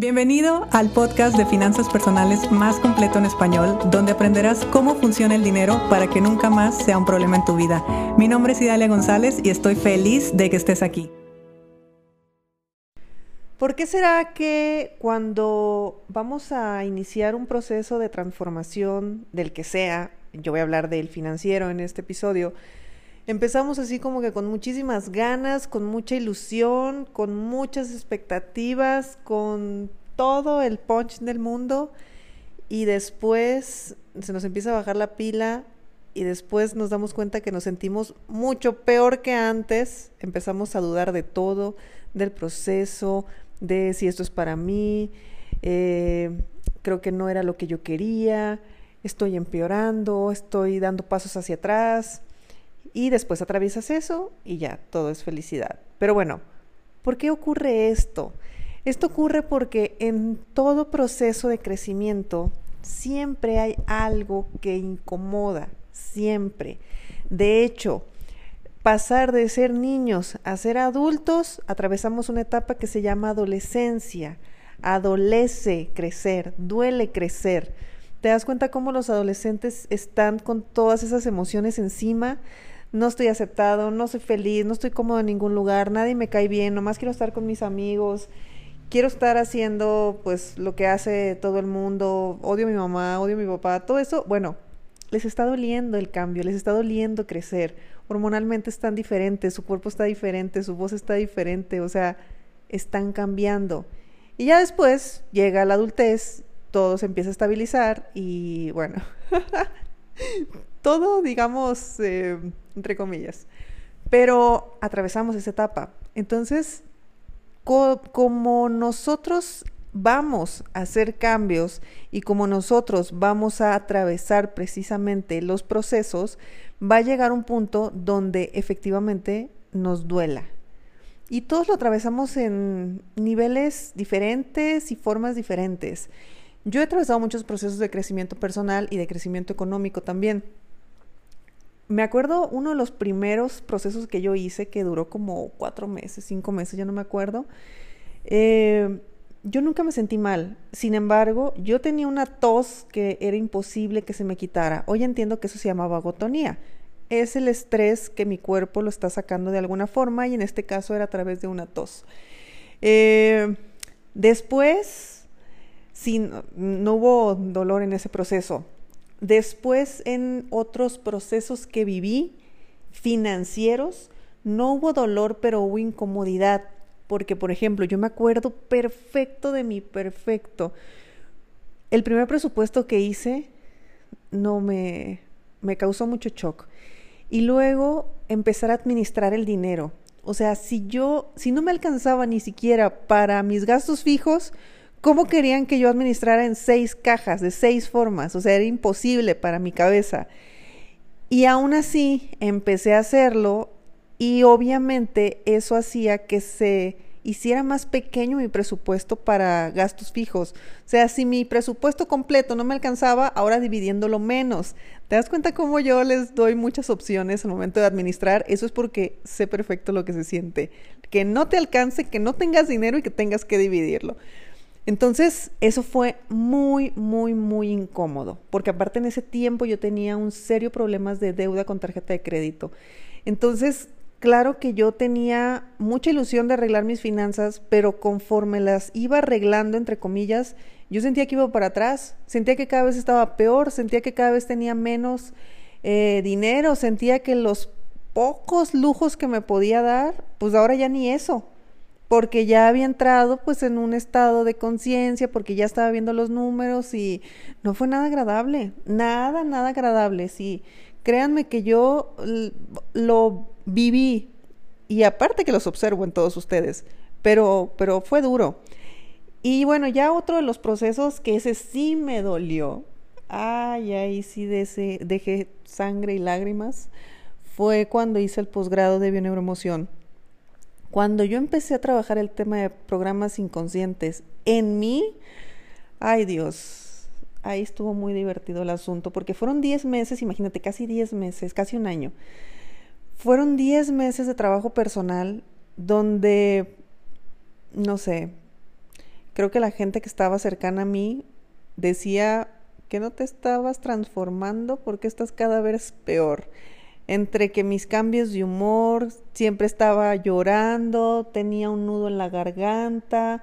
Bienvenido al podcast de finanzas personales más completo en español, donde aprenderás cómo funciona el dinero para que nunca más sea un problema en tu vida. Mi nombre es Idalia González y estoy feliz de que estés aquí. ¿Por qué será que cuando vamos a iniciar un proceso de transformación del que sea, yo voy a hablar del financiero en este episodio, empezamos así como que con muchísimas ganas, con mucha ilusión, con muchas expectativas, con todo el punch del mundo. Y después se nos empieza a bajar la pila y después nos damos cuenta que nos sentimos mucho peor que antes, empezamos a dudar de todo, del proceso, de si esto es para mí, eh, creo que no era lo que yo quería, estoy empeorando, estoy dando pasos hacia atrás y después atraviesas eso y ya, todo es felicidad. Pero bueno, ¿por qué ocurre esto? Esto ocurre porque en todo proceso de crecimiento siempre hay algo que incomoda, siempre. De hecho, pasar de ser niños a ser adultos, atravesamos una etapa que se llama adolescencia. Adolece crecer, duele crecer. ¿Te das cuenta cómo los adolescentes están con todas esas emociones encima? No estoy aceptado, no soy feliz, no estoy cómodo en ningún lugar, nadie me cae bien, nomás quiero estar con mis amigos, quiero estar haciendo pues lo que hace todo el mundo, odio a mi mamá, odio a mi papá, todo eso, bueno, les está doliendo el cambio, les está doliendo crecer, hormonalmente están diferentes, su cuerpo está diferente, su voz está diferente, o sea, están cambiando. Y ya después llega la adultez, todo se empieza a estabilizar y bueno, todo digamos, eh, entre comillas, pero atravesamos esa etapa. Entonces, como nosotros vamos a hacer cambios y como nosotros vamos a atravesar precisamente los procesos, va a llegar un punto donde efectivamente nos duela. Y todos lo atravesamos en niveles diferentes y formas diferentes. Yo he atravesado muchos procesos de crecimiento personal y de crecimiento económico también. Me acuerdo uno de los primeros procesos que yo hice, que duró como cuatro meses, cinco meses, ya no me acuerdo. Eh, yo nunca me sentí mal. Sin embargo, yo tenía una tos que era imposible que se me quitara. Hoy entiendo que eso se llamaba agotonía. Es el estrés que mi cuerpo lo está sacando de alguna forma y en este caso era a través de una tos. Eh, después, sin, no hubo dolor en ese proceso. Después en otros procesos que viví, financieros, no hubo dolor, pero hubo incomodidad. Porque, por ejemplo, yo me acuerdo perfecto de mi perfecto. El primer presupuesto que hice no me, me causó mucho shock. Y luego empezar a administrar el dinero. O sea, si yo, si no me alcanzaba ni siquiera para mis gastos fijos, ¿Cómo querían que yo administrara en seis cajas, de seis formas? O sea, era imposible para mi cabeza. Y aún así empecé a hacerlo y obviamente eso hacía que se hiciera más pequeño mi presupuesto para gastos fijos. O sea, si mi presupuesto completo no me alcanzaba, ahora dividiéndolo menos. ¿Te das cuenta cómo yo les doy muchas opciones al momento de administrar? Eso es porque sé perfecto lo que se siente. Que no te alcance, que no tengas dinero y que tengas que dividirlo. Entonces, eso fue muy, muy, muy incómodo, porque aparte en ese tiempo yo tenía un serio problemas de deuda con tarjeta de crédito. Entonces, claro que yo tenía mucha ilusión de arreglar mis finanzas, pero conforme las iba arreglando, entre comillas, yo sentía que iba para atrás, sentía que cada vez estaba peor, sentía que cada vez tenía menos eh, dinero, sentía que los pocos lujos que me podía dar, pues ahora ya ni eso porque ya había entrado pues en un estado de conciencia, porque ya estaba viendo los números y no fue nada agradable, nada, nada agradable. Sí, créanme que yo lo viví y aparte que los observo en todos ustedes, pero, pero fue duro. Y bueno, ya otro de los procesos que ese sí me dolió, ay, ahí sí dejé sangre y lágrimas, fue cuando hice el posgrado de bioneuroemoción cuando yo empecé a trabajar el tema de programas inconscientes en mí, ay Dios, ahí estuvo muy divertido el asunto, porque fueron 10 meses, imagínate, casi 10 meses, casi un año. Fueron 10 meses de trabajo personal donde, no sé, creo que la gente que estaba cercana a mí decía que no te estabas transformando porque estás cada vez peor. Entre que mis cambios de humor, siempre estaba llorando, tenía un nudo en la garganta,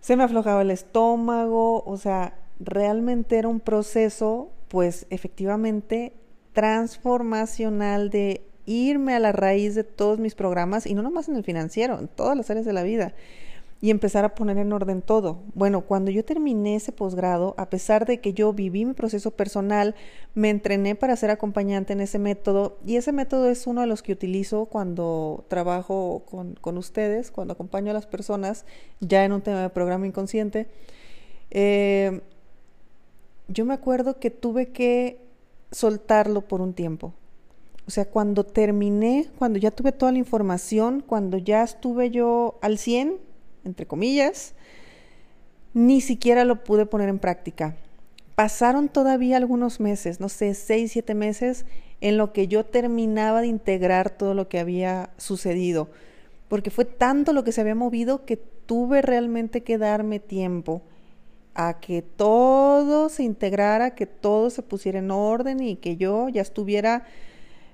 se me aflojaba el estómago, o sea, realmente era un proceso, pues efectivamente, transformacional de irme a la raíz de todos mis programas y no nomás en el financiero, en todas las áreas de la vida y empezar a poner en orden todo. Bueno, cuando yo terminé ese posgrado, a pesar de que yo viví mi proceso personal, me entrené para ser acompañante en ese método y ese método es uno de los que utilizo cuando trabajo con, con ustedes, cuando acompaño a las personas ya en un tema de programa inconsciente. Eh, yo me acuerdo que tuve que soltarlo por un tiempo. O sea, cuando terminé, cuando ya tuve toda la información, cuando ya estuve yo al 100, entre comillas, ni siquiera lo pude poner en práctica. Pasaron todavía algunos meses, no sé, seis, siete meses, en lo que yo terminaba de integrar todo lo que había sucedido, porque fue tanto lo que se había movido que tuve realmente que darme tiempo a que todo se integrara, que todo se pusiera en orden y que yo ya estuviera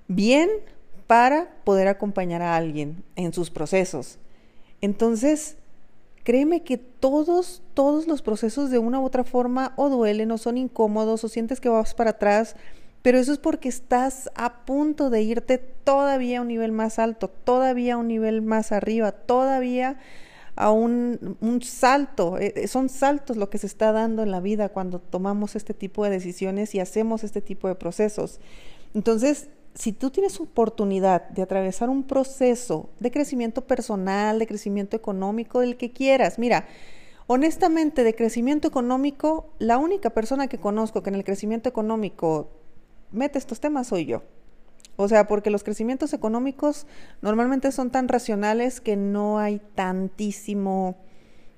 bien para poder acompañar a alguien en sus procesos. Entonces, créeme que todos, todos los procesos de una u otra forma o duelen o son incómodos o sientes que vas para atrás, pero eso es porque estás a punto de irte todavía a un nivel más alto, todavía a un nivel más arriba, todavía a un, un salto. Eh, eh, son saltos lo que se está dando en la vida cuando tomamos este tipo de decisiones y hacemos este tipo de procesos. Entonces, si tú tienes oportunidad de atravesar un proceso de crecimiento personal, de crecimiento económico, del que quieras, mira, honestamente de crecimiento económico, la única persona que conozco que en el crecimiento económico mete estos temas soy yo. O sea, porque los crecimientos económicos normalmente son tan racionales que no hay tantísimo,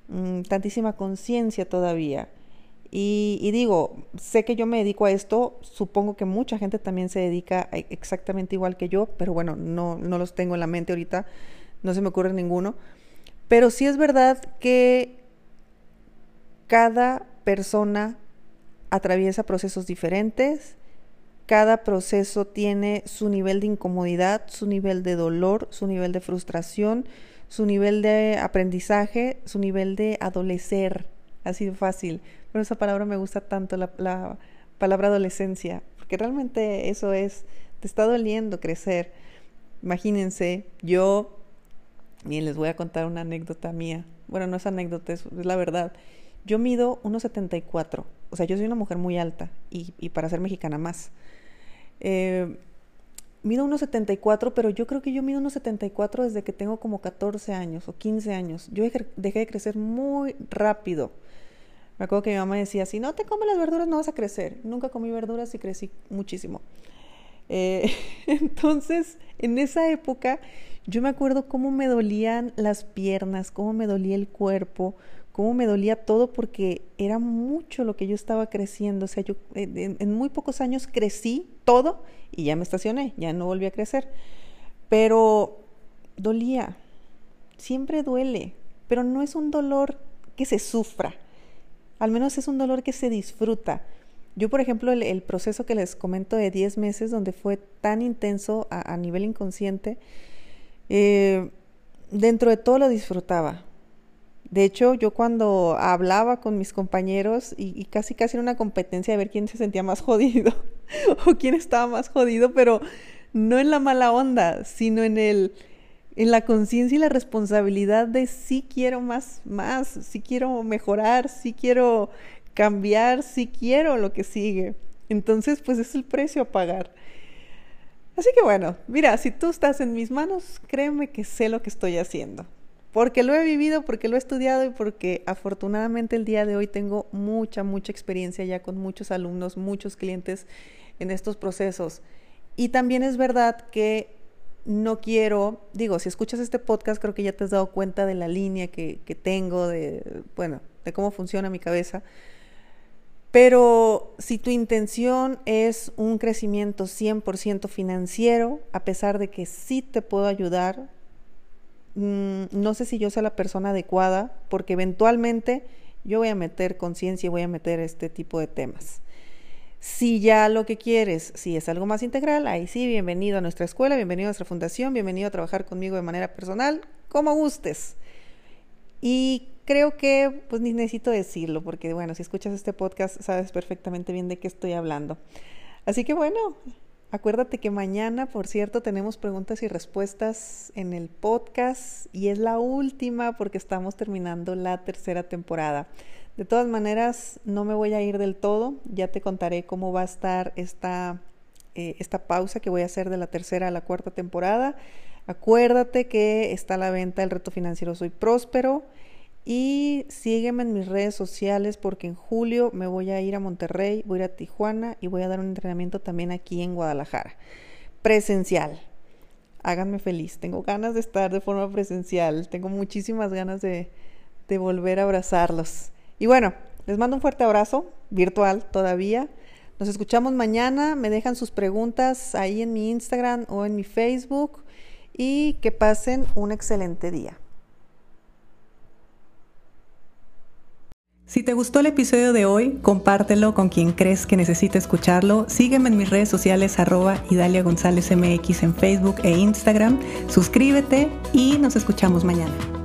mm, tantísima conciencia todavía. Y, digo, sé que yo me dedico a esto, supongo que mucha gente también se dedica exactamente igual que yo, pero bueno, no, no los tengo en la mente ahorita, no se me ocurre ninguno. Pero sí es verdad que cada persona atraviesa procesos diferentes, cada proceso tiene su nivel de incomodidad, su nivel de dolor, su nivel de frustración, su nivel de aprendizaje, su nivel de adolecer, así de fácil pero esa palabra me gusta tanto, la, la palabra adolescencia, porque realmente eso es, te está doliendo crecer. Imagínense, yo, y les voy a contar una anécdota mía. Bueno, no es anécdota, es, la verdad. Yo mido 1,74. O sea, yo soy una mujer muy alta y, y para ser mexicana más. Eh, mido 1,74, pero yo creo que yo mido 1,74 desde que tengo como 14 años o 15 años. Yo dejé de crecer muy rápido. Me acuerdo que mi mamá decía, si no te comes las verduras no vas a crecer. Nunca comí verduras y crecí muchísimo. Eh, entonces, en esa época, yo me acuerdo cómo me dolían las piernas, cómo me dolía el cuerpo, cómo me dolía todo, porque era mucho lo que yo estaba creciendo. O sea, yo en, en muy pocos años crecí todo y ya me estacioné, ya no volví a crecer. Pero dolía, siempre duele, pero no es un dolor que se sufra al menos es un dolor que se disfruta. Yo, por ejemplo, el, proceso que les comento de 10 meses, donde fue tan intenso a, nivel inconsciente, eh, dentro de todo lo disfrutaba. De hecho, yo cuando hablaba con mis compañeros y, y, casi casi era una competencia de ver quién se sentía más jodido o quién estaba más jodido, pero no en la mala onda, sino en el en la conciencia y la responsabilidad de si quiero más, más, si quiero mejorar, si quiero cambiar, si quiero lo que sigue. Entonces, pues es el precio a pagar. Así que bueno, mira, si tú estás en mis manos, créeme que sé lo que estoy haciendo. Porque lo he vivido, porque lo he estudiado y porque afortunadamente el día de hoy tengo mucha, mucha experiencia ya con muchos alumnos, muchos clientes en estos procesos. Y también es verdad que no quiero, digo, si escuchas este podcast creo que ya te has dado cuenta de la línea que, tengo, de, bueno, de cómo funciona mi cabeza. Pero si tu intención es un crecimiento 100% financiero, a pesar de que sí te puedo ayudar, mm, no sé si yo sea la persona adecuada, porque eventualmente yo voy a meter conciencia y voy a meter este tipo de temas. Si ya lo que quieres, si es algo más integral, ahí sí, bienvenido a nuestra escuela, bienvenido a nuestra fundación, bienvenido a trabajar conmigo de manera personal, como gustes. Y creo que pues ni necesito decirlo, porque bueno, si escuchas este podcast sabes perfectamente bien de qué estoy hablando. Así que bueno, acuérdate que mañana, por cierto, tenemos preguntas y respuestas en el podcast y es la última porque estamos terminando la tercera temporada. De todas maneras, no me voy a ir del todo, ya te contaré cómo va a estar esta, eh, esta pausa que voy a hacer de la tercera a la cuarta temporada. Acuérdate que está a la venta el reto financiero Soy Próspero y sígueme en mis redes sociales porque en julio me voy a ir a Monterrey, voy a ir a Tijuana y voy a dar un entrenamiento también aquí en Guadalajara, presencial. Háganme feliz, tengo ganas de estar de forma presencial, tengo muchísimas ganas de, de volver a abrazarlos. Y bueno, les mando un fuerte abrazo, virtual todavía. Nos escuchamos mañana, me dejan sus preguntas ahí en mi Instagram o en mi Facebook y que pasen un excelente día. Si te gustó el episodio de hoy, compártelo con quien crees que necesite escucharlo. Sígueme en mis redes sociales arroba Idalia González MX en Facebook e Instagram. Suscríbete y nos escuchamos mañana.